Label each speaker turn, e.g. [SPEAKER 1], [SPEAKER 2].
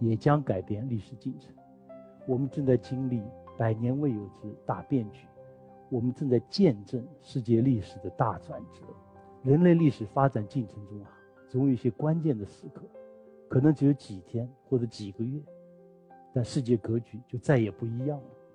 [SPEAKER 1] 也将改变历史进程。我们正在经历百年未有之大变局我们正在见证世界历史的大转折。人类历史发展进程中啊总有一些关键的时刻可能只有几天或者几个月但世界格局就再也不一样了。